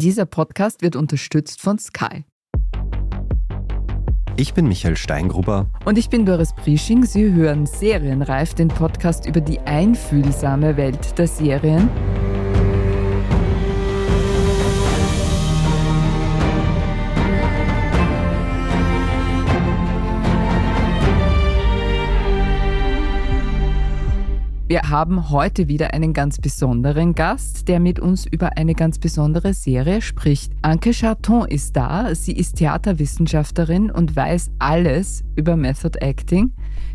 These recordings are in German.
Dieser Podcast wird unterstützt von Sky. Ich bin Michael Steingruber. Und ich bin Doris Prisching. Sie hören Serienreif, den Podcast über die einfühlsame Welt der Serien. Wir haben heute wieder einen ganz besonderen Gast, der mit uns über eine ganz besondere Serie spricht. Anke Charton ist da. Sie ist Theaterwissenschaftlerin und weiß alles über Method Acting,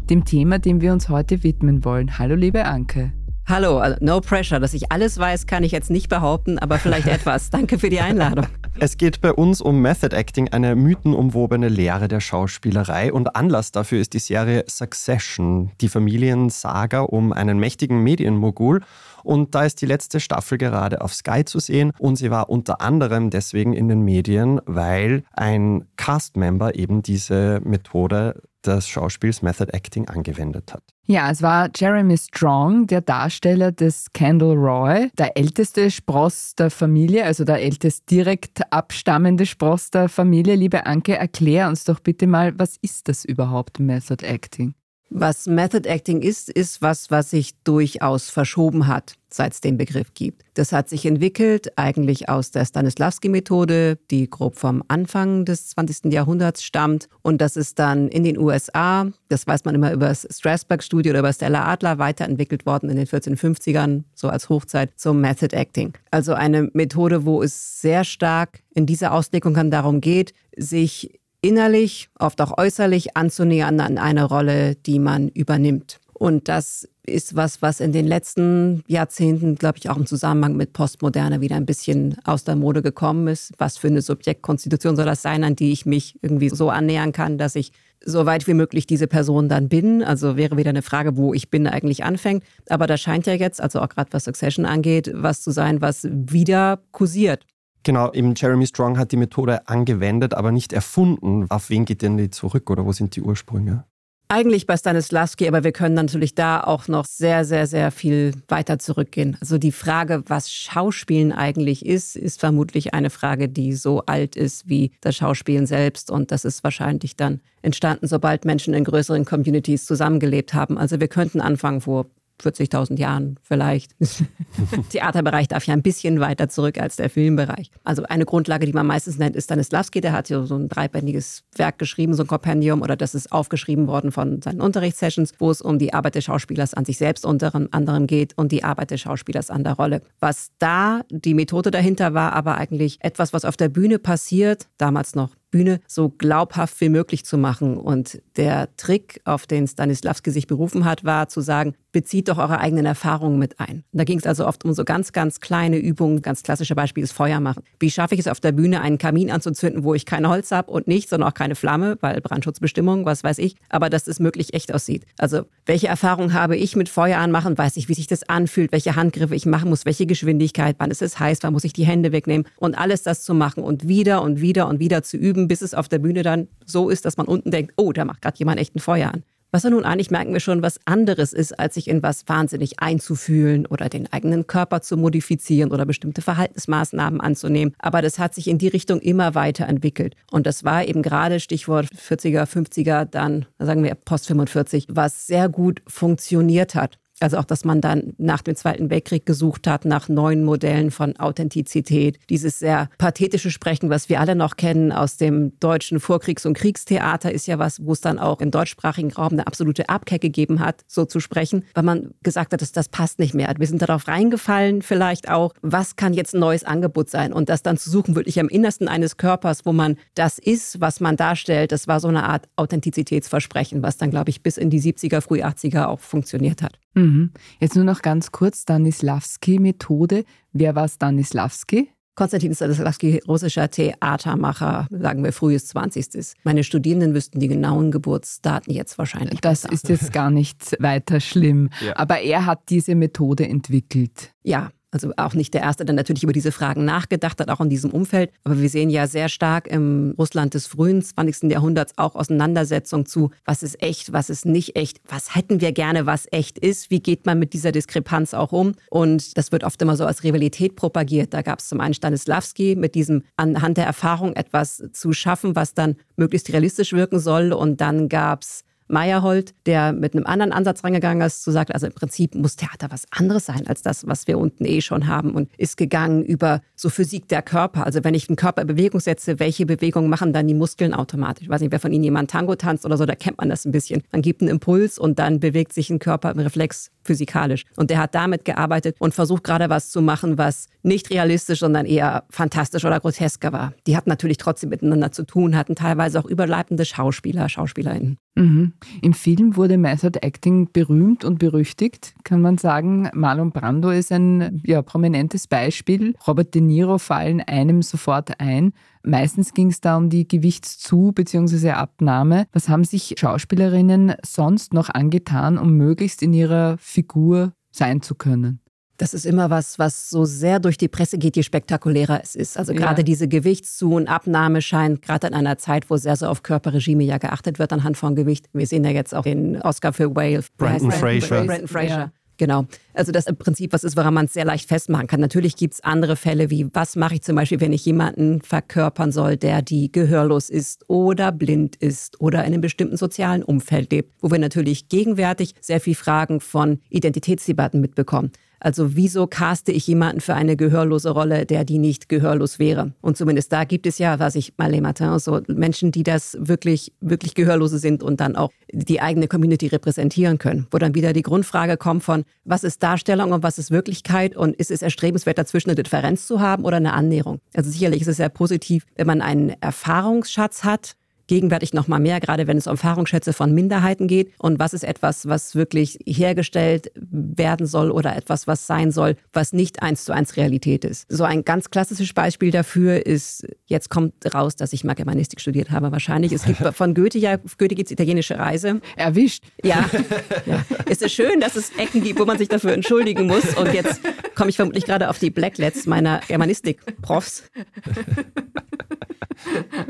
dem Thema, dem wir uns heute widmen wollen. Hallo, liebe Anke. Hallo, also no pressure. Dass ich alles weiß, kann ich jetzt nicht behaupten, aber vielleicht etwas. Danke für die Einladung. Es geht bei uns um Method Acting, eine mythenumwobene Lehre der Schauspielerei. Und Anlass dafür ist die Serie Succession, die Familiensaga um einen mächtigen Medienmogul. Und da ist die letzte Staffel gerade auf Sky zu sehen. Und sie war unter anderem deswegen in den Medien, weil ein Castmember eben diese Methode des Schauspiels Method Acting angewendet hat. Ja, es war Jeremy Strong, der Darsteller des Kendall Roy, der älteste Spross der Familie, also der ältest direkt abstammende Spross der Familie. Liebe Anke, erklär uns doch bitte mal, was ist das überhaupt, Method Acting? Was Method Acting ist, ist was, was sich durchaus verschoben hat, seit es den Begriff gibt. Das hat sich entwickelt eigentlich aus der Stanislavski-Methode, die grob vom Anfang des 20. Jahrhunderts stammt. Und das ist dann in den USA, das weiß man immer über das Strasberg-Studio oder über Stella Adler, weiterentwickelt worden in den 1450ern, so als Hochzeit zum Method Acting. Also eine Methode, wo es sehr stark in dieser Auslegung darum geht, sich innerlich, oft auch äußerlich anzunähern an eine Rolle, die man übernimmt. Und das ist was, was in den letzten Jahrzehnten, glaube ich, auch im Zusammenhang mit Postmoderne wieder ein bisschen aus der Mode gekommen ist. Was für eine Subjektkonstitution soll das sein, an die ich mich irgendwie so annähern kann, dass ich so weit wie möglich diese Person dann bin. Also wäre wieder eine Frage, wo ich bin eigentlich anfängt. Aber da scheint ja jetzt, also auch gerade was Succession angeht, was zu sein, was wieder kursiert. Genau, eben Jeremy Strong hat die Methode angewendet, aber nicht erfunden. Auf wen geht denn die zurück oder wo sind die Ursprünge? Eigentlich bei Stanislavski, aber wir können natürlich da auch noch sehr, sehr, sehr viel weiter zurückgehen. Also die Frage, was Schauspielen eigentlich ist, ist vermutlich eine Frage, die so alt ist wie das Schauspielen selbst. Und das ist wahrscheinlich dann entstanden, sobald Menschen in größeren Communities zusammengelebt haben. Also wir könnten anfangen vor 40.000 Jahren vielleicht. Theaterbereich darf ja ein bisschen weiter zurück als der Filmbereich. Also eine Grundlage, die man meistens nennt, ist Stanislavski. Der hat so ein dreibändiges Werk geschrieben, so ein Kompendium, oder das ist aufgeschrieben worden von seinen Unterrichtssessions, wo es um die Arbeit des Schauspielers an sich selbst unter anderem geht und die Arbeit des Schauspielers an der Rolle. Was da die Methode dahinter war, aber eigentlich etwas, was auf der Bühne passiert, damals noch Bühne so glaubhaft wie möglich zu machen. Und der Trick, auf den Stanislavski sich berufen hat, war zu sagen, bezieht doch eure eigenen Erfahrungen mit ein. da ging es also oft um so ganz, ganz kleine Übungen. Ganz klassische Beispiel ist Feuer machen. Wie schaffe ich es auf der Bühne, einen Kamin anzuzünden, wo ich kein Holz habe und nichts, sondern auch keine Flamme, weil Brandschutzbestimmung, was weiß ich. Aber dass es möglich echt aussieht. Also welche Erfahrungen habe ich mit Feuer anmachen? Weiß ich, wie sich das anfühlt, welche Handgriffe ich machen muss, welche Geschwindigkeit, wann ist es heiß, wann muss ich die Hände wegnehmen und alles das zu machen und wieder und wieder und wieder zu üben, bis es auf der Bühne dann so ist, dass man unten denkt, oh, da macht gerade jemand echt ein Feuer an. Was wir nun eigentlich merken wir schon, was anderes ist, als sich in was wahnsinnig einzufühlen oder den eigenen Körper zu modifizieren oder bestimmte Verhaltensmaßnahmen anzunehmen. Aber das hat sich in die Richtung immer weiter entwickelt. Und das war eben gerade Stichwort 40er, 50er, dann sagen wir Post 45, was sehr gut funktioniert hat. Also auch, dass man dann nach dem Zweiten Weltkrieg gesucht hat nach neuen Modellen von Authentizität. Dieses sehr pathetische Sprechen, was wir alle noch kennen aus dem deutschen Vorkriegs- und Kriegstheater, ist ja was, wo es dann auch im deutschsprachigen Raum eine absolute Abkehr gegeben hat, so zu sprechen, weil man gesagt hat, dass das passt nicht mehr. Wir sind darauf reingefallen vielleicht auch, was kann jetzt ein neues Angebot sein und das dann zu suchen wirklich am Innersten eines Körpers, wo man das ist, was man darstellt, das war so eine Art Authentizitätsversprechen, was dann, glaube ich, bis in die 70er, früh 80er auch funktioniert hat. Mhm. Jetzt nur noch ganz kurz, Stanislavski-Methode. Wer war Stanislavski? Konstantin Stanislavski, russischer Theatermacher, sagen wir frühes 20. Meine Studierenden wüssten die genauen Geburtsdaten jetzt wahrscheinlich. Das besser. ist jetzt gar nicht weiter schlimm. Ja. Aber er hat diese Methode entwickelt. Ja, Also auch nicht der Erste, der natürlich über diese Fragen nachgedacht hat, auch in diesem Umfeld. Aber wir sehen ja sehr stark im Russland des frühen 20. Jahrhunderts auch Auseinandersetzung zu, was ist echt, was ist nicht echt, was hätten wir gerne, was echt ist, wie geht man mit dieser Diskrepanz auch um. Und das wird oft immer so als Rivalität propagiert. Da gab es zum einen Stanislavski mit diesem anhand der Erfahrung etwas zu schaffen, was dann möglichst realistisch wirken soll. Und dann gab es Meyerhold, der mit einem anderen Ansatz rangegangen ist, zu sagen, also im Prinzip muss Theater was anderes sein als das, was wir unten eh schon haben und ist gegangen über so Physik der Körper. Also wenn ich den Körper in Bewegung setze, welche Bewegungen machen dann die Muskeln automatisch? Ich weiß nicht, wer von Ihnen jemand Tango tanzt oder so, da kennt man das ein bisschen. Man gibt einen Impuls und dann bewegt sich ein Körper im Reflex physikalisch. Und der hat damit gearbeitet und versucht gerade was zu machen, was nicht realistisch, sondern eher fantastisch oder grotesker war. Die hatten natürlich trotzdem miteinander zu tun, hatten teilweise auch überleibende Schauspieler, Schauspielerinnen. Mhm. Im Film wurde Method Acting berühmt und berüchtigt, kann man sagen. Marlon Brando ist ein ja, prominentes Beispiel. Robert De Niro fallen einem sofort ein. Meistens ging es da um die Gewichtszu- bzw. Abnahme. Was haben sich Schauspielerinnen sonst noch angetan, um möglichst in ihrer Figur sein zu können? Das ist immer was, was so sehr durch die Presse geht, je spektakulärer es ist. Also gerade ja. diese Gewichtszu- und Abnahme scheint gerade in einer Zeit, wo sehr so auf Körperregime ja geachtet wird anhand von Gewicht. Wir sehen ja jetzt auch den Oscar für Whale. Brandon Fraser. Brandon Fraser. Ja. Genau. Also das im Prinzip was ist, woran man es sehr leicht festmachen kann. Natürlich gibt es andere Fälle wie, was mache ich zum Beispiel, wenn ich jemanden verkörpern soll, der die gehörlos ist oder blind ist oder in einem bestimmten sozialen Umfeld lebt, wo wir natürlich gegenwärtig sehr viel Fragen von Identitätsdebatten mitbekommen. Also wieso caste ich jemanden für eine gehörlose Rolle, der die nicht gehörlos wäre? Und zumindest da gibt es ja, was ich mal Martin, so Menschen, die das wirklich, wirklich Gehörlose sind und dann auch die eigene Community repräsentieren können. Wo dann wieder die Grundfrage kommt von, was ist Darstellung und was ist Wirklichkeit und ist es erstrebenswert, dazwischen eine Differenz zu haben oder eine Annäherung? Also sicherlich ist es sehr positiv, wenn man einen Erfahrungsschatz hat, gegenwärtig noch mal mehr, gerade wenn es um Erfahrungsschätze von Minderheiten geht. Und was ist etwas, was wirklich hergestellt werden soll oder etwas, was sein soll, was nicht eins zu eins Realität ist. So ein ganz klassisches Beispiel dafür ist, jetzt kommt raus, dass ich mal Germanistik studiert habe, wahrscheinlich. Es gibt von Goethe ja, Goethe gibt es italienische Reise. Erwischt. Ja. ja. Es ist schön, dass es Ecken gibt, wo man sich dafür entschuldigen muss. Und jetzt komme ich vermutlich gerade auf die Blacklets meiner Germanistik-Profs.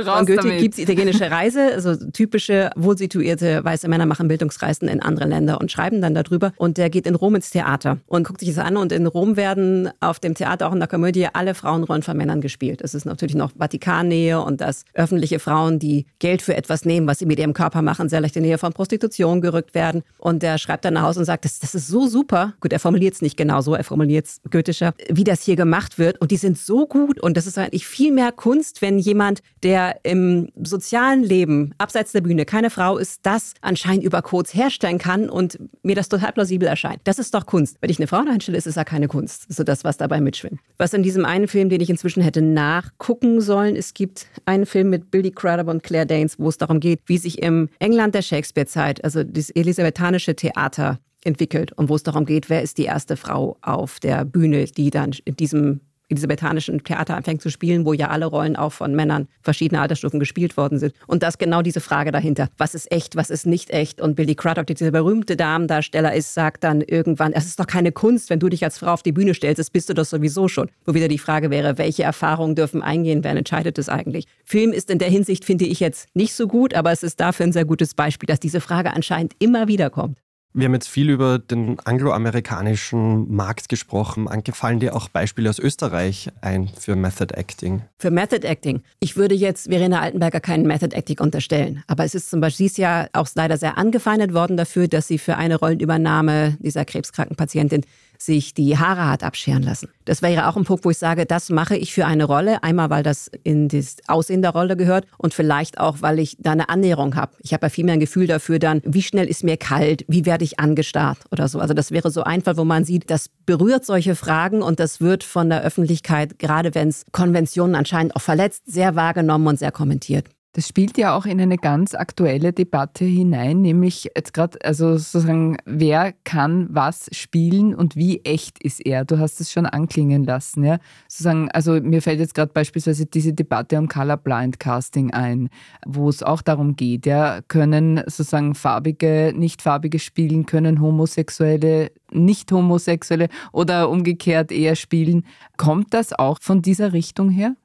Von Goethe gibt es italienische Reise, also typische wohlsituierte weiße Männer machen Bildungsreisen in andere Länder und schreiben dann darüber. Und der geht in Rom ins Theater und guckt sich das an. Und in Rom werden auf dem Theater, auch in der Komödie, alle Frauenrollen von Männern gespielt. Es ist natürlich noch Vatikannähe und dass öffentliche Frauen, die Geld für etwas nehmen, was sie mit ihrem Körper machen, sehr leicht in Nähe von Prostitution gerückt werden. Und der schreibt dann nach Hause und sagt, das, das ist so super. Gut, er formuliert es nicht genau so, er formuliert es goethischer, wie das hier gemacht wird. Und die sind so gut. Und das ist eigentlich viel mehr Kunst, wenn jemand, der im sozialen Leben, abseits der Bühne, keine Frau ist, das anscheinend über Codes herstellen kann und mir das total plausibel erscheint. Das ist doch Kunst. Wenn ich eine Frau einstelle, ist es ja keine Kunst. So das, was dabei mitschwimmt. Was in diesem einen Film, den ich inzwischen hätte nachgucken sollen, es gibt einen Film mit Billy Crudup und Claire Danes, wo es darum geht, wie sich im England der Shakespeare-Zeit, also das elisabethanische Theater entwickelt und wo es darum geht, wer ist die erste Frau auf der Bühne, die dann in diesem elisabethanischen Theater anfängt zu spielen, wo ja alle Rollen auch von Männern verschiedener Altersstufen gespielt worden sind. Und das genau diese Frage dahinter. Was ist echt, was ist nicht echt? Und Billy Crudup, der dieser berühmte Damendarsteller ist, sagt dann irgendwann, es ist doch keine Kunst, wenn du dich als Frau auf die Bühne stellst, das bist du das sowieso schon. Wo wieder die Frage wäre, welche Erfahrungen dürfen eingehen, wer entscheidet es eigentlich? Film ist in der Hinsicht, finde ich jetzt nicht so gut, aber es ist dafür ein sehr gutes Beispiel, dass diese Frage anscheinend immer wieder kommt. Wir haben jetzt viel über den angloamerikanischen Markt gesprochen. Angefallen dir auch Beispiele aus Österreich ein für Method Acting? Für Method Acting. Ich würde jetzt Verena Altenberger keinen Method Acting unterstellen. Aber es ist zum Beispiel dieses Jahr auch leider sehr angefeindet worden dafür, dass sie für eine Rollenübernahme dieser krebskranken Patientin sich die Haare hat abscheren lassen. Das wäre auch ein Punkt, wo ich sage, das mache ich für eine Rolle. Einmal, weil das in das Aussehen der Rolle gehört und vielleicht auch, weil ich da eine Annäherung habe. Ich habe ja viel mehr ein Gefühl dafür dann, wie schnell ist mir kalt, wie werde ich angestarrt oder so. Also das wäre so ein Fall, wo man sieht, das berührt solche Fragen und das wird von der Öffentlichkeit, gerade wenn es Konventionen anscheinend auch verletzt, sehr wahrgenommen und sehr kommentiert. Das spielt ja auch in eine ganz aktuelle Debatte hinein, nämlich jetzt gerade, also sozusagen, wer kann was spielen und wie echt ist er? Du hast es schon anklingen lassen, ja. Sozusagen, also mir fällt jetzt gerade beispielsweise diese Debatte um Colorblind Casting ein, wo es auch darum geht, ja, können sozusagen farbige, nicht farbige spielen, können homosexuelle, nicht homosexuelle oder umgekehrt eher spielen. Kommt das auch von dieser Richtung her?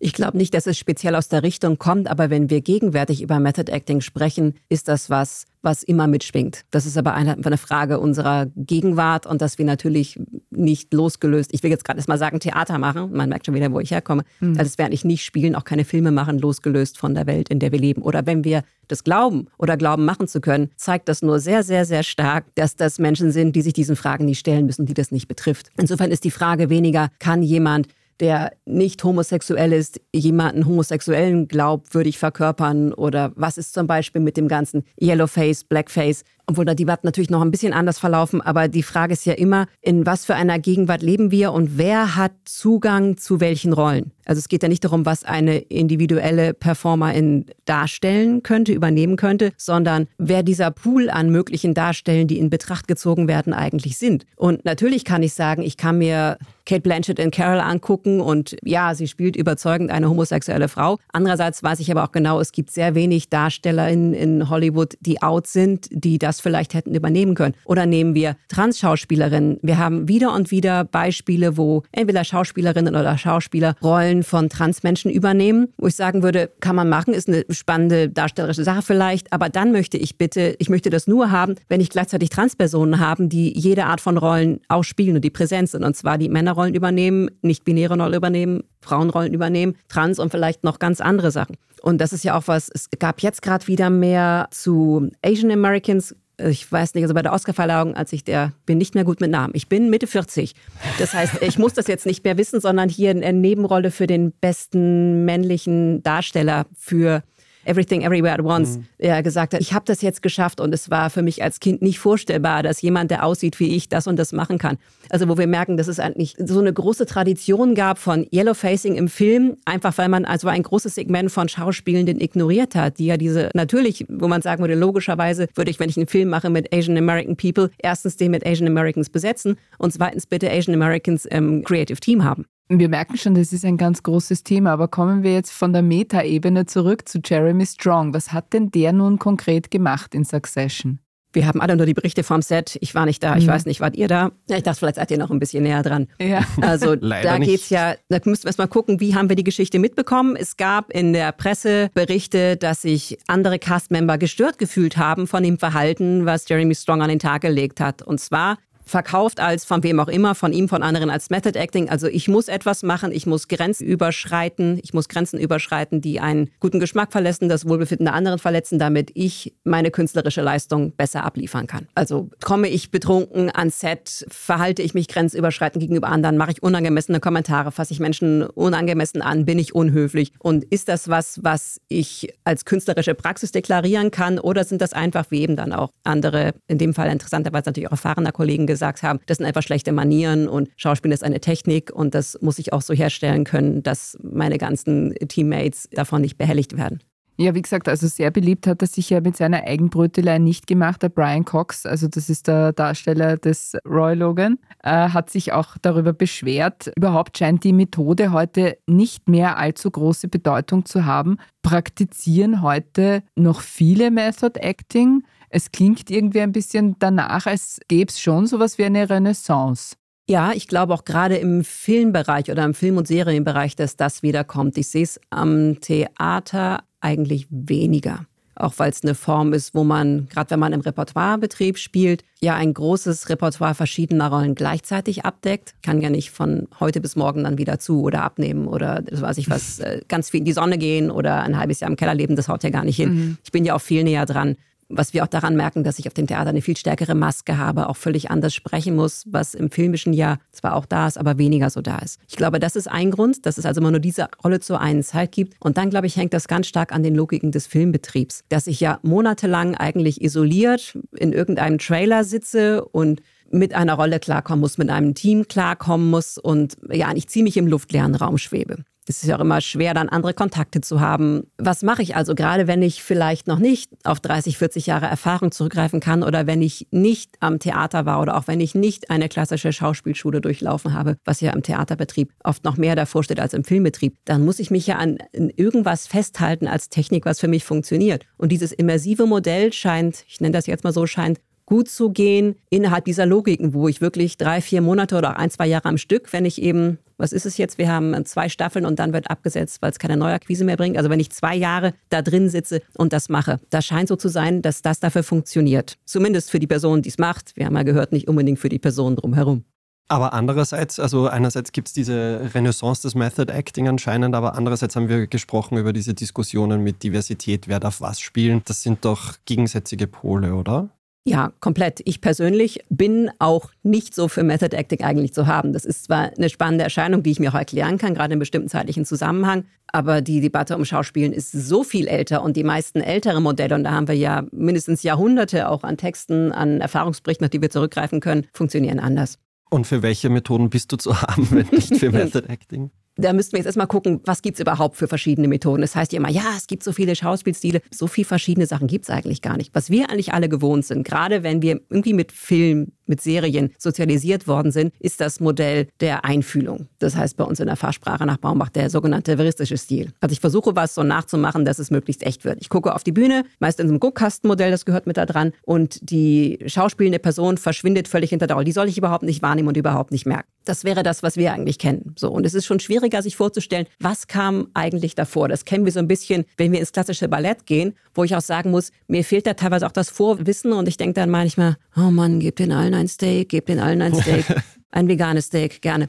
Ich glaube nicht, dass es speziell aus der Richtung kommt, aber wenn wir gegenwärtig über Method Acting sprechen, ist das was, was immer mitschwingt. Das ist aber eine, eine Frage unserer Gegenwart und dass wir natürlich nicht losgelöst, ich will jetzt gerade erstmal sagen, Theater machen, man merkt schon wieder, wo ich herkomme, mhm. also es wäre nicht nicht spielen, auch keine Filme machen, losgelöst von der Welt, in der wir leben. Oder wenn wir das glauben oder glauben machen zu können, zeigt das nur sehr, sehr, sehr stark, dass das Menschen sind, die sich diesen Fragen nicht stellen müssen, die das nicht betrifft. Insofern ist die Frage weniger, kann jemand der nicht homosexuell ist, jemanden homosexuellen glaubwürdig verkörpern? Oder was ist zum Beispiel mit dem ganzen Yellowface, Blackface? Obwohl da die Debatten natürlich noch ein bisschen anders verlaufen, aber die Frage ist ja immer, in was für einer Gegenwart leben wir und wer hat Zugang zu welchen Rollen? Also es geht ja nicht darum, was eine individuelle Performerin darstellen könnte, übernehmen könnte, sondern wer dieser Pool an möglichen Darstellen, die in Betracht gezogen werden, eigentlich sind. Und natürlich kann ich sagen, ich kann mir Kate Blanchett in Carol angucken und ja, sie spielt überzeugend eine homosexuelle Frau. Andererseits weiß ich aber auch genau, es gibt sehr wenig Darstellerinnen in Hollywood, die out sind, die das das vielleicht hätten übernehmen können. Oder nehmen wir Trans-Schauspielerinnen. Wir haben wieder und wieder Beispiele, wo entweder Schauspielerinnen oder Schauspieler Rollen von Transmenschen übernehmen, wo ich sagen würde, kann man machen, ist eine spannende darstellerische Sache vielleicht, aber dann möchte ich bitte, ich möchte das nur haben, wenn ich gleichzeitig Transpersonen haben, die jede Art von Rollen auch spielen und die präsent sind. Und zwar die Männerrollen übernehmen, nicht-binäre Rollen übernehmen, Frauenrollen übernehmen, Trans und vielleicht noch ganz andere Sachen. Und das ist ja auch was, es gab jetzt gerade wieder mehr zu Asian Americans ich weiß nicht, also bei der Oscarverleihung, als ich der, bin nicht mehr gut mit Namen. Ich bin Mitte 40. Das heißt, ich muss das jetzt nicht mehr wissen, sondern hier eine Nebenrolle für den besten männlichen Darsteller für Everything Everywhere at Once, mhm. gesagt hat, ich habe das jetzt geschafft und es war für mich als Kind nicht vorstellbar, dass jemand, der aussieht wie ich, das und das machen kann. Also wo wir merken, dass es eigentlich so eine große Tradition gab von Yellowfacing im Film, einfach weil man also ein großes Segment von Schauspielenden ignoriert hat, die ja diese natürlich, wo man sagen würde, logischerweise würde ich, wenn ich einen Film mache mit Asian American People, erstens den mit Asian Americans besetzen und zweitens bitte Asian Americans im Creative Team haben. Wir merken schon, das ist ein ganz großes Thema, aber kommen wir jetzt von der Meta-Ebene zurück zu Jeremy Strong. Was hat denn der nun konkret gemacht in Succession? Wir haben alle nur die Berichte vom Set. Ich war nicht da, ich mhm. weiß nicht, wart ihr da? Ich dachte, vielleicht seid ihr noch ein bisschen näher dran. Ja. Also da geht es ja, da müssen wir erstmal gucken, wie haben wir die Geschichte mitbekommen. Es gab in der Presse Berichte, dass sich andere Castmember gestört gefühlt haben von dem Verhalten, was Jeremy Strong an den Tag gelegt hat. Und zwar verkauft als von wem auch immer, von ihm, von anderen als Method Acting. Also ich muss etwas machen, ich muss Grenzen überschreiten, ich muss Grenzen überschreiten, die einen guten Geschmack verletzen, das Wohlbefinden der anderen verletzen, damit ich meine künstlerische Leistung besser abliefern kann. Also komme ich betrunken ans Set, verhalte ich mich grenzüberschreitend gegenüber anderen, mache ich unangemessene Kommentare, fasse ich Menschen unangemessen an, bin ich unhöflich und ist das was, was ich als künstlerische Praxis deklarieren kann oder sind das einfach wie eben dann auch andere, in dem Fall interessanterweise natürlich auch erfahrener Kollegen gesagt, gesagt haben, das sind einfach schlechte Manieren und Schauspiel ist eine Technik und das muss ich auch so herstellen können, dass meine ganzen Teammates davon nicht behelligt werden. Ja, wie gesagt, also sehr beliebt hat er sich ja mit seiner Eigenbrötelei nicht gemacht. Der Brian Cox, also das ist der Darsteller des Roy Logan, äh, hat sich auch darüber beschwert. Überhaupt scheint die Methode heute nicht mehr allzu große Bedeutung zu haben. Praktizieren heute noch viele Method Acting? Es klingt irgendwie ein bisschen danach, als gäbe es schon sowas wie eine Renaissance. Ja, ich glaube auch gerade im Filmbereich oder im Film- und Serienbereich, dass das wiederkommt. Ich sehe es am Theater eigentlich weniger. Auch weil es eine Form ist, wo man, gerade wenn man im Repertoirebetrieb spielt, ja ein großes Repertoire verschiedener Rollen gleichzeitig abdeckt. Kann ja nicht von heute bis morgen dann wieder zu oder abnehmen oder das weiß ich was, äh, ganz viel in die Sonne gehen oder ein halbes Jahr im Keller leben, das haut ja gar nicht hin. Mhm. Ich bin ja auch viel näher dran was wir auch daran merken, dass ich auf dem Theater eine viel stärkere Maske habe, auch völlig anders sprechen muss, was im filmischen ja zwar auch da ist, aber weniger so da ist. Ich glaube, das ist ein Grund, dass es also immer nur diese Rolle zur einen Zeit gibt. Und dann, glaube ich, hängt das ganz stark an den Logiken des Filmbetriebs, dass ich ja monatelang eigentlich isoliert in irgendeinem Trailer sitze und mit einer Rolle klarkommen muss, mit einem Team klarkommen muss und ja, ich ziemlich im luftleeren Raum schwebe. Es ist ja auch immer schwer, dann andere Kontakte zu haben. Was mache ich also, gerade wenn ich vielleicht noch nicht auf 30, 40 Jahre Erfahrung zurückgreifen kann oder wenn ich nicht am Theater war oder auch wenn ich nicht eine klassische Schauspielschule durchlaufen habe, was ja im Theaterbetrieb oft noch mehr davor steht als im Filmbetrieb, dann muss ich mich ja an irgendwas festhalten als Technik, was für mich funktioniert. Und dieses immersive Modell scheint, ich nenne das jetzt mal so, scheint gut zu gehen innerhalb dieser Logiken, wo ich wirklich drei, vier Monate oder ein, zwei Jahre am Stück, wenn ich eben, was ist es jetzt? Wir haben zwei Staffeln und dann wird abgesetzt, weil es keine Neuakquise mehr bringt. Also wenn ich zwei Jahre da drin sitze und das mache, das scheint so zu sein, dass das dafür funktioniert. Zumindest für die Person, die es macht. Wir haben ja gehört, nicht unbedingt für die Person drumherum. Aber andererseits, also einerseits gibt es diese Renaissance des Method Acting anscheinend, aber andererseits haben wir gesprochen über diese Diskussionen mit Diversität, wer darf was spielen. Das sind doch gegensätzliche Pole, oder? Ja, komplett. Ich persönlich bin auch nicht so für Method Acting eigentlich zu haben. Das ist zwar eine spannende Erscheinung, die ich mir auch erklären kann, gerade in bestimmten zeitlichen Zusammenhang, aber die Debatte um Schauspielen ist so viel älter und die meisten ältere Modelle, und da haben wir ja mindestens Jahrhunderte auch an Texten, an Erfahrungsberichten, auf die wir zurückgreifen können, funktionieren anders. Und für welche Methoden bist du zu haben, wenn nicht für Method Acting? Da müssten wir jetzt erstmal gucken, was gibt es überhaupt für verschiedene Methoden. Das heißt ja immer, ja, es gibt so viele Schauspielstile. So viele verschiedene Sachen gibt es eigentlich gar nicht. Was wir eigentlich alle gewohnt sind, gerade wenn wir irgendwie mit Film, mit Serien sozialisiert worden sind, ist das Modell der Einfühlung. Das heißt bei uns in der Fachsprache nach Baumbach der sogenannte veristische Stil. Also ich versuche was so nachzumachen, dass es möglichst echt wird. Ich gucke auf die Bühne, meist in so einem Guckkastenmodell, das gehört mit da dran, und die schauspielende Person verschwindet völlig hinter der Rolle. Die soll ich überhaupt nicht wahrnehmen und überhaupt nicht merken. Das wäre das, was wir eigentlich kennen. So und es ist schon schwierig schwieriger, sich vorzustellen, was kam eigentlich davor. Das kennen wir so ein bisschen, wenn wir ins klassische Ballett gehen, wo ich auch sagen muss, mir fehlt da teilweise auch das Vorwissen und ich denke dann manchmal, oh Mann, gebt den allen ein Steak, gebt den allen ein Steak. Ein veganes Steak, gerne.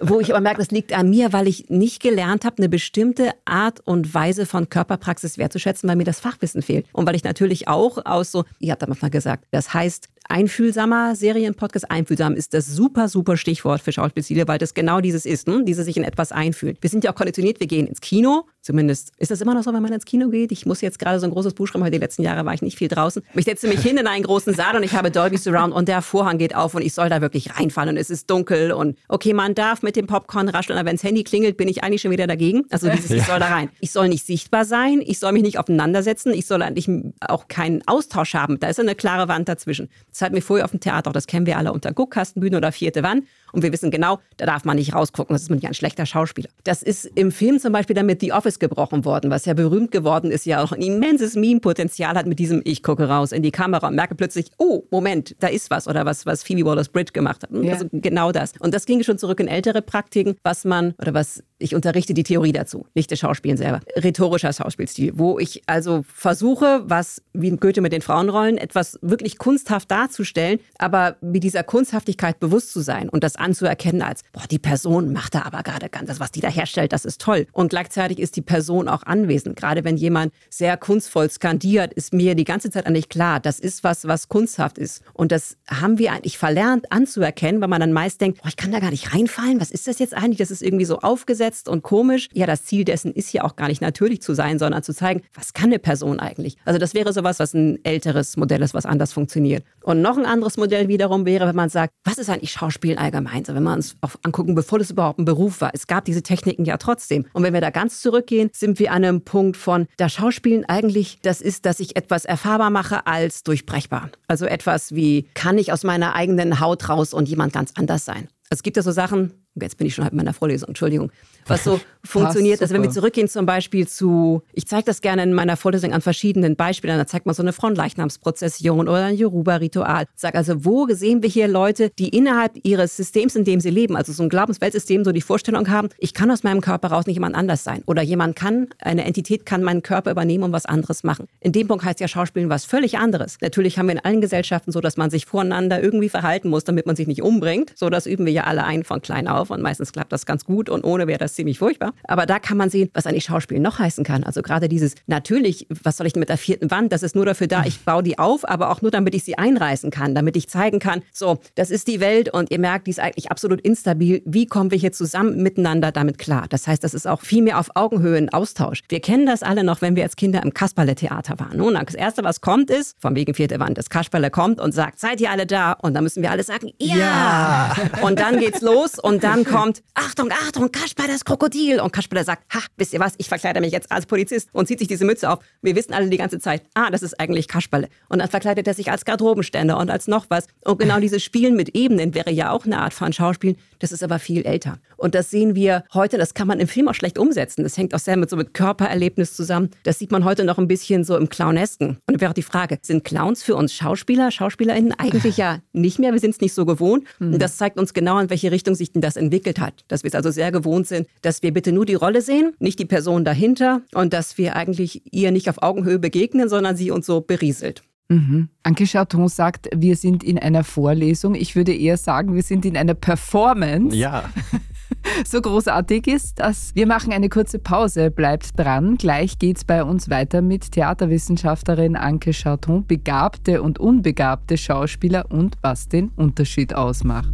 Wo ich aber merke, das liegt an mir, weil ich nicht gelernt habe, eine bestimmte Art und Weise von Körperpraxis wertzuschätzen, weil mir das Fachwissen fehlt. Und weil ich natürlich auch aus so, ihr habt da mal gesagt, das heißt, einfühlsamer Serienpodcast. Einfühlsam ist das super, super Stichwort für Schauspielstile, weil das genau dieses ist, hm? diese sich in etwas einfühlt. Wir sind ja auch konditioniert, wir gehen ins Kino. Zumindest ist das immer noch so, wenn man ins Kino geht. Ich muss jetzt gerade so ein großes Buch schreiben, weil die letzten Jahre war ich nicht viel draußen. Ich setze mich hin in einen großen Saal und ich habe Dolby Surround und der Vorhang geht auf und ich soll da wirklich reinfallen und es ist dunkel und okay, man darf mit dem Popcorn rascheln, aber wenn das Handy klingelt, bin ich eigentlich schon wieder dagegen. Also dieses, ich soll da rein. Ich soll nicht sichtbar sein, ich soll mich nicht aufeinandersetzen, ich soll eigentlich auch keinen Austausch haben. Da ist eine klare Wand dazwischen. Das hatten wir vorher auf dem Theater, das kennen wir alle unter Guckkastenbühne oder vierte Wand. Und wir wissen genau, da darf man nicht rausgucken, das ist man ja ein schlechter Schauspieler. Das ist im Film zum Beispiel dann mit The Office gebrochen worden, was ja berühmt geworden ist, ja auch ein immenses Meme-Potenzial hat mit diesem Ich gucke raus in die Kamera und merke plötzlich, oh, Moment, da ist was oder was, was Phoebe Waller-Bridge gemacht hat. Ja. Also genau das. Und das ging schon zurück in ältere Praktiken, was man oder was ich unterrichte die Theorie dazu, nicht das Schauspielen selber. Rhetorischer Schauspielstil, wo ich also versuche, was wie Goethe mit den Frauenrollen, etwas wirklich kunsthaft darzustellen, aber mit dieser Kunsthaftigkeit bewusst zu sein und das anzuerkennen als, boah, die Person macht da aber gerade ganz, das, was die da herstellt, das ist toll. Und gleichzeitig ist die Person auch anwesend. Gerade wenn jemand sehr kunstvoll skandiert, ist mir die ganze Zeit eigentlich klar, das ist was, was kunsthaft ist. Und das haben wir eigentlich verlernt anzuerkennen, weil man dann meist denkt, boah, ich kann da gar nicht reinfallen, was ist das jetzt eigentlich? Das ist irgendwie so aufgesetzt und komisch. Ja, das Ziel dessen ist ja auch gar nicht natürlich zu sein, sondern zu zeigen, was kann eine Person eigentlich? Also das wäre sowas, was ein älteres Modell ist, was anders funktioniert. Und noch ein anderes Modell wiederum wäre, wenn man sagt, was ist eigentlich Schauspiel allgemein? So, wenn wir uns auch angucken, bevor das überhaupt ein Beruf war. Es gab diese Techniken ja trotzdem. Und wenn wir da ganz zurückgehen, sind wir an einem Punkt von, da Schauspielen eigentlich, das ist, dass ich etwas erfahrbar mache als durchbrechbar. Also etwas wie, kann ich aus meiner eigenen Haut raus und jemand ganz anders sein? Es gibt ja so Sachen, jetzt bin ich schon halb in meiner Vorlesung, Entschuldigung, was so funktioniert. Also wenn wir zurückgehen zum Beispiel zu, ich zeige das gerne in meiner Vorlesung an verschiedenen Beispielen, da zeigt man so eine Frontleichnamsprozession oder ein Yoruba-Ritual. Sag also, wo sehen wir hier Leute, die innerhalb ihres Systems, in dem sie leben, also so ein Glaubensweltsystem, so die Vorstellung haben, ich kann aus meinem Körper raus nicht jemand anders sein. Oder jemand kann, eine Entität kann meinen Körper übernehmen und was anderes machen. In dem Punkt heißt ja Schauspielen was völlig anderes. Natürlich haben wir in allen Gesellschaften so, dass man sich voreinander irgendwie verhalten muss, damit man sich nicht umbringt. So, das üben wir ja alle ein von klein auf und meistens klappt das ganz gut und ohne wäre das ziemlich furchtbar. Aber da kann man sehen, was eigentlich Schauspiel noch heißen kann. Also gerade dieses, natürlich, was soll ich mit der vierten Wand? Das ist nur dafür da, ich baue die auf, aber auch nur, damit ich sie einreißen kann, damit ich zeigen kann, so, das ist die Welt und ihr merkt, die ist eigentlich absolut instabil. Wie kommen wir hier zusammen miteinander damit klar? Das heißt, das ist auch viel mehr auf Augenhöhe ein Austausch. Wir kennen das alle noch, wenn wir als Kinder im Kasperle-Theater waren. Nun, das Erste, was kommt, ist, von wegen vierte Wand, das Kasperle kommt und sagt, seid ihr alle da? Und dann müssen wir alle sagen, ja. ja. Und dann geht's los und dann dann kommt, Achtung, Achtung, Kasper, das Krokodil. Und Kasper sagt, ha, wisst ihr was, ich verkleide mich jetzt als Polizist und zieht sich diese Mütze auf. Wir wissen alle die ganze Zeit, ah, das ist eigentlich Kasperle. Und dann verkleidet er sich als Garderobenständer und als noch was. Und genau dieses Spielen mit Ebenen wäre ja auch eine Art von Schauspielen. Das ist aber viel älter. Und das sehen wir heute, das kann man im Film auch schlecht umsetzen. Das hängt auch sehr mit so mit Körpererlebnis zusammen. Das sieht man heute noch ein bisschen so im Clownesken. Und dann wäre auch die Frage, sind Clowns für uns Schauspieler, SchauspielerInnen? Eigentlich ja nicht mehr. Wir sind es nicht so gewohnt. Mhm. Und das zeigt uns genau, in welche Richtung sich denn das entwickelt hat. Dass wir es also sehr gewohnt sind, dass wir bitte nur die Rolle sehen, nicht die Person dahinter und dass wir eigentlich ihr nicht auf Augenhöhe begegnen, sondern sie uns so berieselt. Mhm. Anke Charton sagt, wir sind in einer Vorlesung. Ich würde eher sagen, wir sind in einer Performance. Ja. so großartig ist, dass wir machen eine kurze Pause. Bleibt dran. Gleich geht es bei uns weiter mit Theaterwissenschaftlerin Anke Charton, begabte und unbegabte Schauspieler und was den Unterschied ausmacht.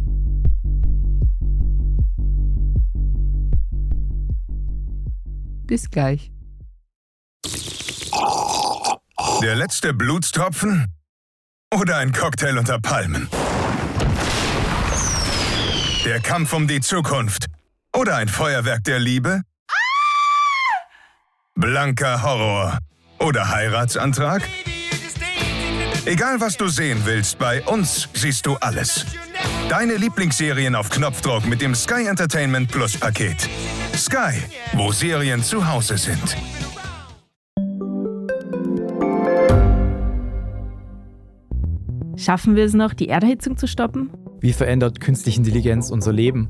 Bis gleich. Der letzte Blutstropfen? Oder ein Cocktail unter Palmen? Der Kampf um die Zukunft? Oder ein Feuerwerk der Liebe? Blanker Horror? Oder Heiratsantrag? Egal was du sehen willst, bei uns siehst du alles. Deine Lieblingsserien auf Knopfdruck mit dem Sky Entertainment Plus Paket. Sky, wo Serien zu Hause sind. Schaffen wir es noch, die Erderhitzung zu stoppen? Wie verändert künstliche Intelligenz unser Leben?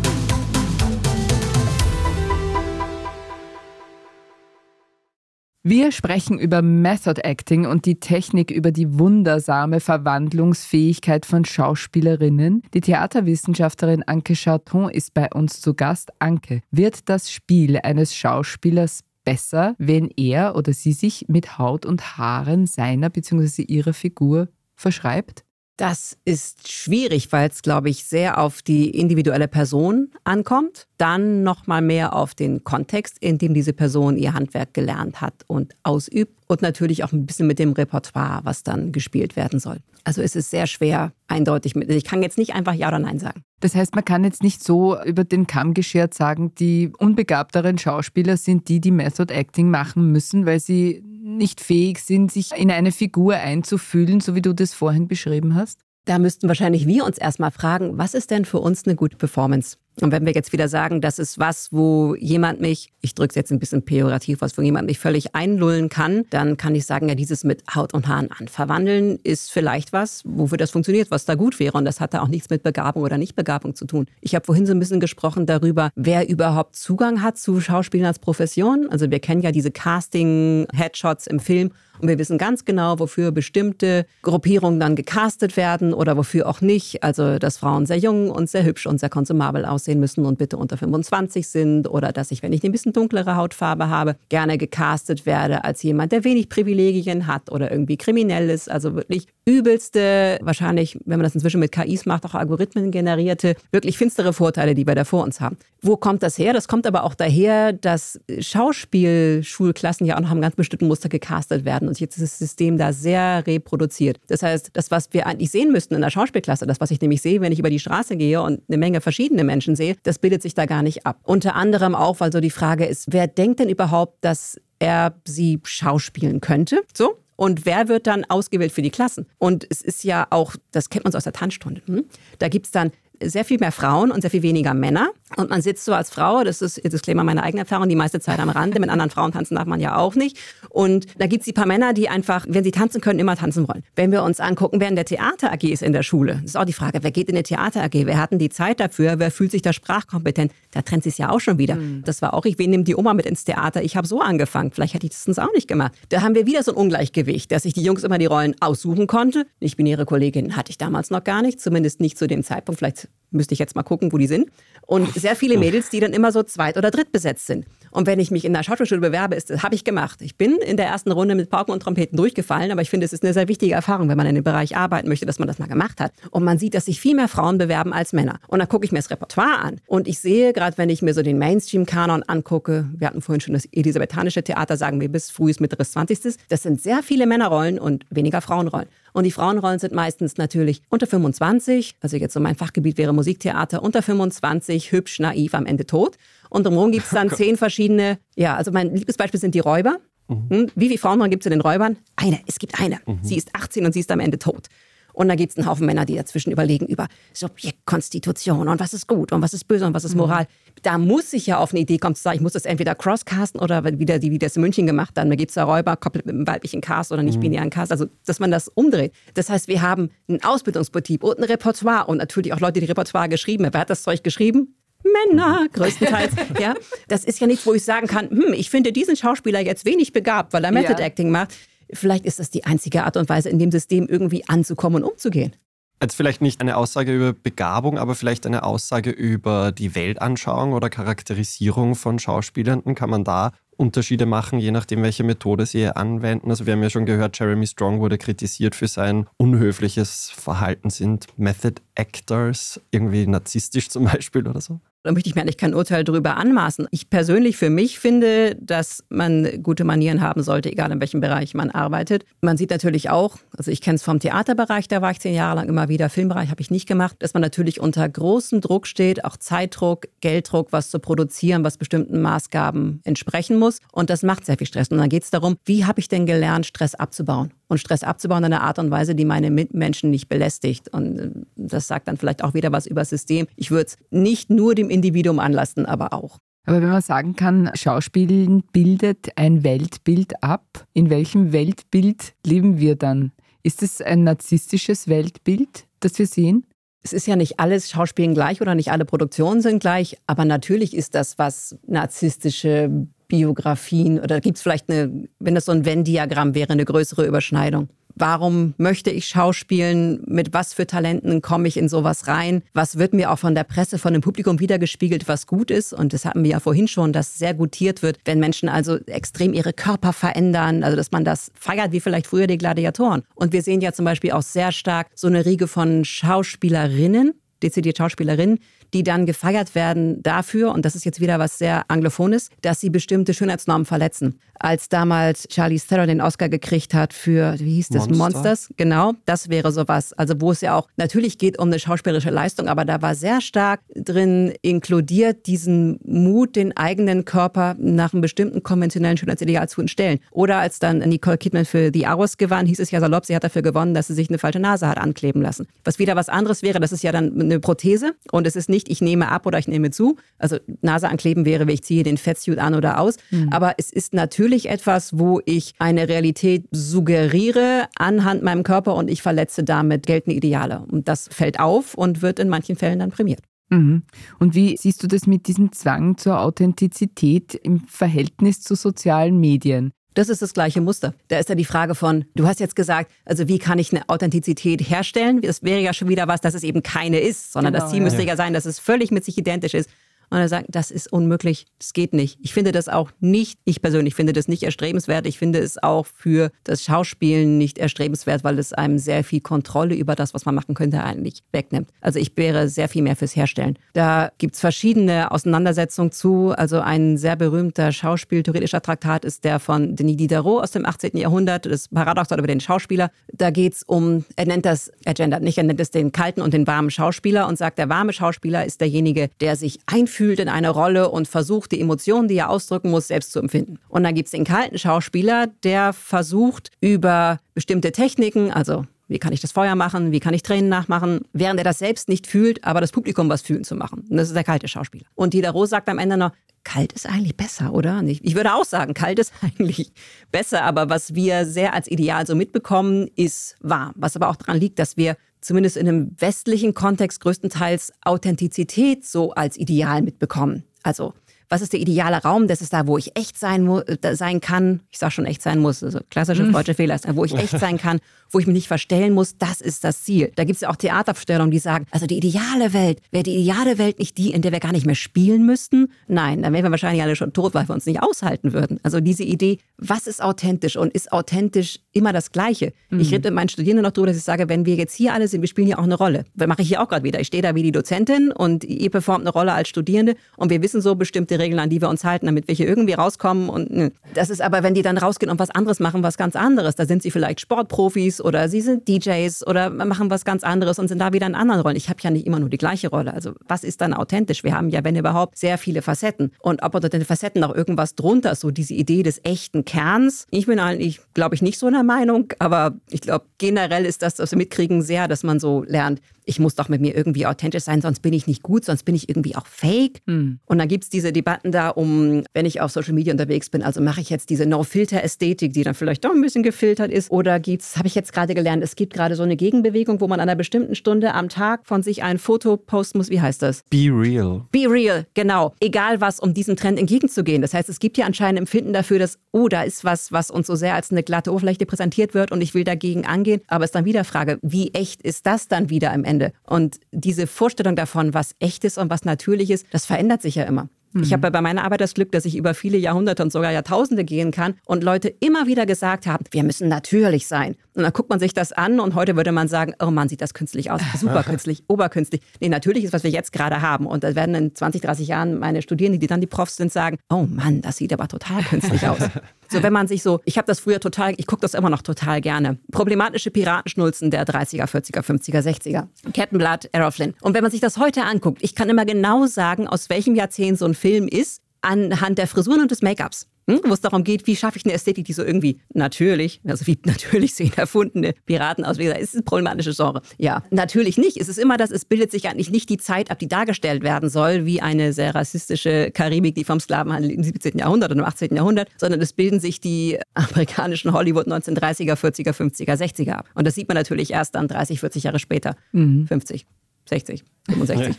Wir sprechen über Method Acting und die Technik über die wundersame Verwandlungsfähigkeit von Schauspielerinnen. Die Theaterwissenschaftlerin Anke Charton ist bei uns zu Gast. Anke, wird das Spiel eines Schauspielers besser, wenn er oder sie sich mit Haut und Haaren seiner bzw. ihrer Figur verschreibt? Das ist schwierig, weil es, glaube ich, sehr auf die individuelle Person ankommt. Dann nochmal mehr auf den Kontext, in dem diese Person ihr Handwerk gelernt hat und ausübt. Und natürlich auch ein bisschen mit dem Repertoire, was dann gespielt werden soll. Also es ist sehr schwer, eindeutig mit. Ich kann jetzt nicht einfach Ja oder Nein sagen. Das heißt, man kann jetzt nicht so über den Kamm geschert sagen, die unbegabteren Schauspieler sind die, die Method Acting machen müssen, weil sie nicht fähig sind, sich in eine Figur einzufühlen, so wie du das vorhin beschrieben hast? Da müssten wahrscheinlich wir uns erstmal fragen, was ist denn für uns eine gute Performance? Und wenn wir jetzt wieder sagen, das ist was, wo jemand mich, ich drücke es jetzt ein bisschen pejorativ was, wo jemand mich völlig einlullen kann, dann kann ich sagen, ja, dieses mit Haut und Haaren anverwandeln ist vielleicht was, wofür das funktioniert, was da gut wäre. Und das hat da auch nichts mit Begabung oder Nichtbegabung zu tun. Ich habe vorhin so ein bisschen gesprochen darüber, wer überhaupt Zugang hat zu Schauspielen als Profession. Also wir kennen ja diese Casting-Headshots im Film und wir wissen ganz genau, wofür bestimmte Gruppierungen dann gecastet werden oder wofür auch nicht. Also, dass Frauen sehr jung und sehr hübsch und sehr konsumabel aussehen müssen und bitte unter 25 sind. Oder dass ich, wenn ich eine bisschen dunklere Hautfarbe habe, gerne gecastet werde als jemand, der wenig Privilegien hat oder irgendwie kriminell ist. Also wirklich übelste, wahrscheinlich, wenn man das inzwischen mit KIs macht, auch Algorithmen generierte, wirklich finstere Vorteile, die wir da vor uns haben. Wo kommt das her? Das kommt aber auch daher, dass Schauspielschulklassen ja auch noch einem ganz bestimmten Muster gecastet werden und jetzt das System da sehr reproduziert. Das heißt, das, was wir eigentlich sehen müssten in der Schauspielklasse, das, was ich nämlich sehe, wenn ich über die Straße gehe und eine Menge verschiedene Menschen sehe, das bildet sich da gar nicht ab. Unter anderem auch, weil so die Frage ist, wer denkt denn überhaupt, dass er sie schauspielen könnte? So, und wer wird dann ausgewählt für die Klassen? Und es ist ja auch, das kennt man so aus der Tanzstunde, hm? da gibt es dann sehr viel mehr Frauen und sehr viel weniger Männer. Und man sitzt so als Frau, das ist jetzt Disclaimer meine eigene Erfahrung, die meiste Zeit am Rande. Mit anderen Frauen tanzen darf man ja auch nicht. Und da gibt es die paar Männer, die einfach, wenn sie tanzen können, immer tanzen wollen. Wenn wir uns angucken, wer in der Theater AG ist in der Schule, das ist auch die Frage, wer geht in eine Theater AG? Wer hat denn die Zeit dafür? Wer fühlt sich da sprachkompetent? Da trennt sich ja auch schon wieder. Mhm. Das war auch, ich wen nimmt die Oma mit ins Theater? Ich habe so angefangen. Vielleicht hätte ich das auch nicht gemacht. Da haben wir wieder so ein Ungleichgewicht, dass sich die Jungs immer die Rollen aussuchen konnte. Nicht-binäre Kolleginnen hatte ich damals noch gar nicht, zumindest nicht zu dem Zeitpunkt. Vielleicht müsste ich jetzt mal gucken, wo die sind. Und sehr viele Mädels, die dann immer so zweit- oder drittbesetzt sind. Und wenn ich mich in der Schauspielschule bewerbe, ist das habe ich gemacht. Ich bin in der ersten Runde mit Pauken und Trompeten durchgefallen, aber ich finde, es ist eine sehr wichtige Erfahrung, wenn man in dem Bereich arbeiten möchte, dass man das mal gemacht hat. Und man sieht, dass sich viel mehr Frauen bewerben als Männer. Und dann gucke ich mir das Repertoire an. Und ich sehe, gerade wenn ich mir so den Mainstream-Kanon angucke, wir hatten vorhin schon das elisabethanische Theater, sagen wir bis frühes mittleres 20. Das sind sehr viele Männerrollen und weniger Frauenrollen. Und die Frauenrollen sind meistens natürlich unter 25, also jetzt so mein Fachgebiet wäre Musiktheater, unter 25, hübsch, naiv, am Ende tot. Und drumherum gibt es dann zehn verschiedene, ja, also mein Lieblingsbeispiel sind die Räuber. Mhm. Wie viele Frauenrollen gibt es in den Räubern? Eine, es gibt eine. Mhm. Sie ist 18 und sie ist am Ende tot. Und da gibt es einen Haufen Männer, die dazwischen überlegen über Subjektkonstitution und was ist gut und was ist böse und was ist mhm. Moral. Mhm. Da muss ich ja auf eine Idee kommen zu sagen, ich muss das entweder crosscasten oder wieder die, wie das in München gemacht haben, da gibt es da Räuber, koppelt mit einem weiblichen Cast oder nicht mhm. Cast. Also, dass man das umdreht. Das heißt, wir haben einen Ausbildungsbetrieb und ein Repertoire und natürlich auch Leute, die Repertoire geschrieben haben. Wer hat das Zeug geschrieben? Männer, größtenteils. ja, das ist ja nichts, wo ich sagen kann, hm, ich finde diesen Schauspieler jetzt wenig begabt, weil er Method ja. Acting macht. Vielleicht ist das die einzige Art und Weise, in dem System irgendwie anzukommen und umzugehen. Jetzt vielleicht nicht eine Aussage über Begabung, aber vielleicht eine Aussage über die Weltanschauung oder Charakterisierung von Schauspielenden. Kann man da Unterschiede machen, je nachdem, welche Methode sie anwenden? Also wir haben ja schon gehört, Jeremy Strong wurde kritisiert für sein unhöfliches Verhalten. Sind Method Actors irgendwie narzisstisch zum Beispiel oder so? Da möchte ich mir eigentlich kein Urteil darüber anmaßen. Ich persönlich für mich finde, dass man gute Manieren haben sollte, egal in welchem Bereich man arbeitet. Man sieht natürlich auch, also ich kenne es vom Theaterbereich, da war ich zehn Jahre lang immer wieder, Filmbereich habe ich nicht gemacht, dass man natürlich unter großem Druck steht, auch Zeitdruck, Gelddruck, was zu produzieren, was bestimmten Maßgaben entsprechen muss. Und das macht sehr viel Stress. Und dann geht es darum, wie habe ich denn gelernt, Stress abzubauen? Und Stress abzubauen in einer Art und Weise, die meine Mitmenschen nicht belästigt. Und äh, das sagt dann vielleicht auch wieder was über das System. Ich würde es nicht nur dem Individuum anlasten, aber auch. Aber wenn man sagen kann, Schauspielen bildet ein Weltbild ab, in welchem Weltbild leben wir dann? Ist es ein narzisstisches Weltbild, das wir sehen? Es ist ja nicht alles Schauspielen gleich oder nicht alle Produktionen sind gleich, aber natürlich ist das, was narzisstische Biografien oder gibt es vielleicht eine, wenn das so ein Venn-Diagramm wäre, eine größere Überschneidung? Warum möchte ich schauspielen? Mit was für Talenten komme ich in sowas rein? Was wird mir auch von der Presse, von dem Publikum wiedergespiegelt, was gut ist? Und das hatten wir ja vorhin schon, dass sehr gutiert wird, wenn Menschen also extrem ihre Körper verändern, also dass man das feiert, wie vielleicht früher die Gladiatoren. Und wir sehen ja zum Beispiel auch sehr stark so eine Riege von Schauspielerinnen, dezidiert Schauspielerinnen, die dann gefeiert werden dafür, und das ist jetzt wieder was sehr Anglophones, dass sie bestimmte Schönheitsnormen verletzen als damals Charlie Theron den Oscar gekriegt hat für, wie hieß das, Monster. Monsters. Genau, das wäre sowas. Also wo es ja auch natürlich geht um eine schauspielerische Leistung, aber da war sehr stark drin inkludiert diesen Mut, den eigenen Körper nach einem bestimmten konventionellen Schönheitsideal zu entstellen. Oder als dann Nicole Kidman für The Hours gewann, hieß es ja salopp, sie hat dafür gewonnen, dass sie sich eine falsche Nase hat ankleben lassen. Was wieder was anderes wäre, das ist ja dann eine Prothese und es ist nicht, ich nehme ab oder ich nehme zu. Also Nase ankleben wäre, wie ich ziehe den Fettsuit an oder aus. Mhm. Aber es ist natürlich natürlich etwas, wo ich eine Realität suggeriere anhand meinem Körper und ich verletze damit geltende Ideale. Und das fällt auf und wird in manchen Fällen dann prämiert. Mhm. Und wie siehst du das mit diesem Zwang zur Authentizität im Verhältnis zu sozialen Medien? Das ist das gleiche Muster. Da ist ja die Frage von, du hast jetzt gesagt, also wie kann ich eine Authentizität herstellen? Das wäre ja schon wieder was, dass es eben keine ist, sondern genau, das Ziel ja. müsste ja sein, dass es völlig mit sich identisch ist. Und er sagt, das ist unmöglich, das geht nicht. Ich finde das auch nicht, ich persönlich finde das nicht erstrebenswert. Ich finde es auch für das Schauspielen nicht erstrebenswert, weil es einem sehr viel Kontrolle über das, was man machen könnte, eigentlich wegnimmt. Also ich wäre sehr viel mehr fürs Herstellen. Da gibt es verschiedene Auseinandersetzungen zu. Also ein sehr berühmter schauspieltheoretischer Traktat ist der von Denis Diderot aus dem 18. Jahrhundert, das Paradoxon über den Schauspieler. Da geht es um, er nennt das, er gendert nicht, er nennt es den kalten und den warmen Schauspieler und sagt, der warme Schauspieler ist derjenige, der sich einführt fühlt in eine Rolle und versucht, die Emotionen, die er ausdrücken muss, selbst zu empfinden. Und dann gibt es den kalten Schauspieler, der versucht, über bestimmte Techniken, also wie kann ich das Feuer machen? Wie kann ich Tränen nachmachen? Während er das selbst nicht fühlt, aber das Publikum was fühlen zu machen. Und das ist der kalte Schauspieler. Und Diderot sagt am Ende noch, kalt ist eigentlich besser, oder? Ich würde auch sagen, kalt ist eigentlich besser. Aber was wir sehr als Ideal so mitbekommen, ist warm. Was aber auch daran liegt, dass wir zumindest in einem westlichen Kontext größtenteils Authentizität so als Ideal mitbekommen. Also was ist der ideale Raum, das ist da, wo ich echt sein, äh, sein kann. Ich sage schon echt sein muss, also klassische mhm. freudsche Fehler, wo ich echt sein kann, wo ich mich nicht verstellen muss, das ist das Ziel. Da gibt es ja auch Theatervorstellungen, die sagen, also die ideale Welt, wäre die ideale Welt nicht die, in der wir gar nicht mehr spielen müssten? Nein, dann wären wir wahrscheinlich alle schon tot, weil wir uns nicht aushalten würden. Also diese Idee, was ist authentisch und ist authentisch immer das Gleiche? Mhm. Ich rede mit meinen Studierenden noch darüber, dass ich sage, wenn wir jetzt hier alle sind, wir spielen hier auch eine Rolle. Das mache ich hier auch gerade wieder. Ich stehe da wie die Dozentin und ihr performt eine Rolle als Studierende und wir wissen so bestimmte Regeln, an die wir uns halten, damit wir hier irgendwie rauskommen. Und das ist aber, wenn die dann rausgehen und was anderes machen, was ganz anderes, da sind sie vielleicht Sportprofis oder sie sind DJs oder machen was ganz anderes und sind da wieder in anderen Rollen. Ich habe ja nicht immer nur die gleiche Rolle. Also was ist dann authentisch? Wir haben ja, wenn überhaupt, sehr viele Facetten. Und ob unter den Facetten noch irgendwas drunter ist, so diese Idee des echten Kerns. Ich bin eigentlich, glaube ich, nicht so einer Meinung, aber ich glaube, generell ist das, was wir mitkriegen, sehr, dass man so lernt, ich muss doch mit mir irgendwie authentisch sein, sonst bin ich nicht gut, sonst bin ich irgendwie auch fake. Mhm. Und dann gibt es diese Debatten da um, wenn ich auf Social Media unterwegs bin, also mache ich jetzt diese No-Filter-Ästhetik, die dann vielleicht doch ein bisschen gefiltert ist, oder gibt's, habe ich jetzt gerade gelernt, es gibt gerade so eine Gegenbewegung, wo man an einer bestimmten Stunde am Tag von sich ein Foto posten muss. Wie heißt das? Be real. Be real, genau. Egal was, um diesem Trend entgegenzugehen. Das heißt, es gibt ja anscheinend Empfinden dafür, dass, oh, da ist was, was uns so sehr als eine glatte Oberfläche präsentiert wird und ich will dagegen angehen. Aber es ist dann wieder Frage, wie echt ist das dann wieder am Ende? Und diese Vorstellung davon, was echt ist und was natürlich ist, das verändert sich ja immer. Ich mhm. habe bei meiner Arbeit das Glück, dass ich über viele Jahrhunderte und sogar Jahrtausende gehen kann und Leute immer wieder gesagt haben, wir müssen natürlich sein. Und dann guckt man sich das an und heute würde man sagen, oh Mann, sieht das künstlich aus, super künstlich, oberkünstlich. Nee, natürlich ist, was wir jetzt gerade haben. Und da werden in 20, 30 Jahren meine Studierenden, die dann die Profs sind, sagen, oh Mann, das sieht aber total künstlich aus. So, wenn man sich so, ich habe das früher total, ich gucke das immer noch total gerne. Problematische Piratenschnulzen der 30er, 40er, 50er, 60er. Kettenblatt, Errol Flynn. Und wenn man sich das heute anguckt, ich kann immer genau sagen, aus welchem Jahrzehnt so ein Film ist, anhand der Frisuren und des Make-ups wo es darum geht, wie schaffe ich eine Ästhetik, die so irgendwie natürlich, also wie natürlich sehen erfundene Piraten aus. Wie gesagt, ist ein problematisches Genre. Ja, natürlich nicht. Es ist immer das, es bildet sich eigentlich nicht die Zeit ab, die dargestellt werden soll, wie eine sehr rassistische Karibik, die vom Sklavenhandel im 17. Jahrhundert und im 18. Jahrhundert, sondern es bilden sich die amerikanischen Hollywood 1930er, 40er, 50er, 60er ab. Und das sieht man natürlich erst dann 30, 40 Jahre später, mhm. 50. 60, 65.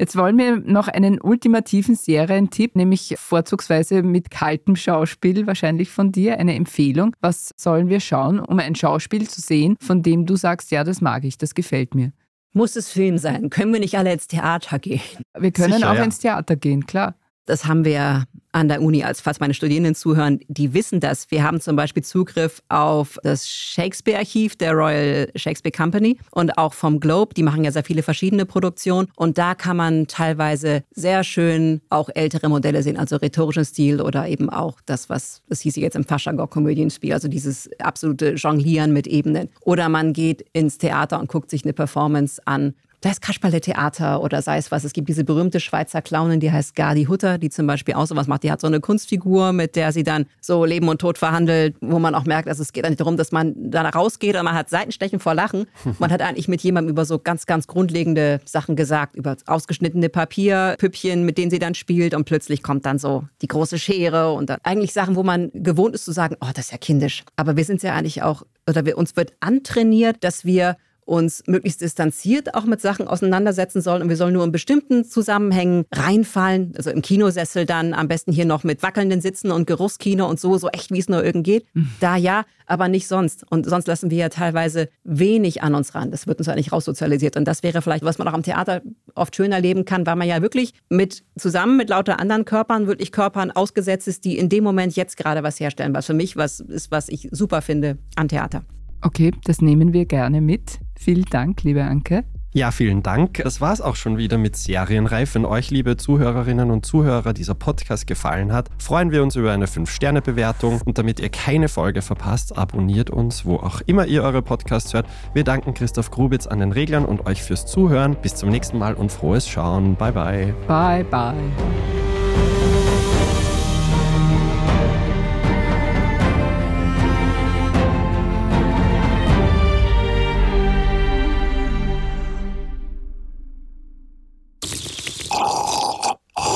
Jetzt wollen wir noch einen ultimativen Serientipp, nämlich vorzugsweise mit kaltem Schauspiel, wahrscheinlich von dir, eine Empfehlung. Was sollen wir schauen, um ein Schauspiel zu sehen, von dem du sagst, ja, das mag ich, das gefällt mir? Muss es Film sein? Können wir nicht alle ins Theater gehen? Wir können Sicher, auch ja. ins Theater gehen, klar. Das haben wir an der Uni, als fast meine Studierenden zuhören, die wissen das. Wir haben zum Beispiel Zugriff auf das Shakespeare-Archiv der Royal Shakespeare Company und auch vom Globe. Die machen ja sehr viele verschiedene Produktionen. Und da kann man teilweise sehr schön auch ältere Modelle sehen, also rhetorischen Stil oder eben auch das, was, das hieß jetzt im Faschagor-Komödienspiel, also dieses absolute Jonglieren mit Ebenen. Oder man geht ins Theater und guckt sich eine Performance an sei es Kasperle-Theater oder sei es was. Es gibt diese berühmte Schweizer Clownin, die heißt Gardi Hutter, die zum Beispiel auch sowas macht. Die hat so eine Kunstfigur, mit der sie dann so Leben und Tod verhandelt, wo man auch merkt, dass es geht nicht darum, dass man da rausgeht und man hat Seitenstechen vor Lachen. Man hat eigentlich mit jemandem über so ganz, ganz grundlegende Sachen gesagt, über ausgeschnittene Papierpüppchen, mit denen sie dann spielt und plötzlich kommt dann so die große Schere und dann eigentlich Sachen, wo man gewohnt ist zu sagen, oh, das ist ja kindisch. Aber wir sind ja eigentlich auch, oder wir, uns wird antrainiert, dass wir uns möglichst distanziert auch mit Sachen auseinandersetzen sollen und wir sollen nur in bestimmten Zusammenhängen reinfallen, also im Kinosessel dann am besten hier noch mit wackelnden Sitzen und Geruchskino und so, so echt wie es nur irgend geht. Mhm. Da ja, aber nicht sonst. Und sonst lassen wir ja teilweise wenig an uns ran. Das wird uns ja nicht raussozialisiert. Und das wäre vielleicht, was man auch am Theater oft schön erleben kann, weil man ja wirklich mit zusammen mit lauter anderen Körpern, wirklich Körpern ausgesetzt ist, die in dem Moment jetzt gerade was herstellen, was für mich was ist, was ich super finde an Theater. Okay, das nehmen wir gerne mit. Vielen Dank, liebe Anke. Ja, vielen Dank. Das war es auch schon wieder mit Serienreif. Wenn euch, liebe Zuhörerinnen und Zuhörer, dieser Podcast gefallen hat, freuen wir uns über eine 5-Sterne-Bewertung. Und damit ihr keine Folge verpasst, abonniert uns, wo auch immer ihr eure Podcasts hört. Wir danken Christoph Grubitz an den Reglern und euch fürs Zuhören. Bis zum nächsten Mal und frohes Schauen. Bye, bye. Bye, bye.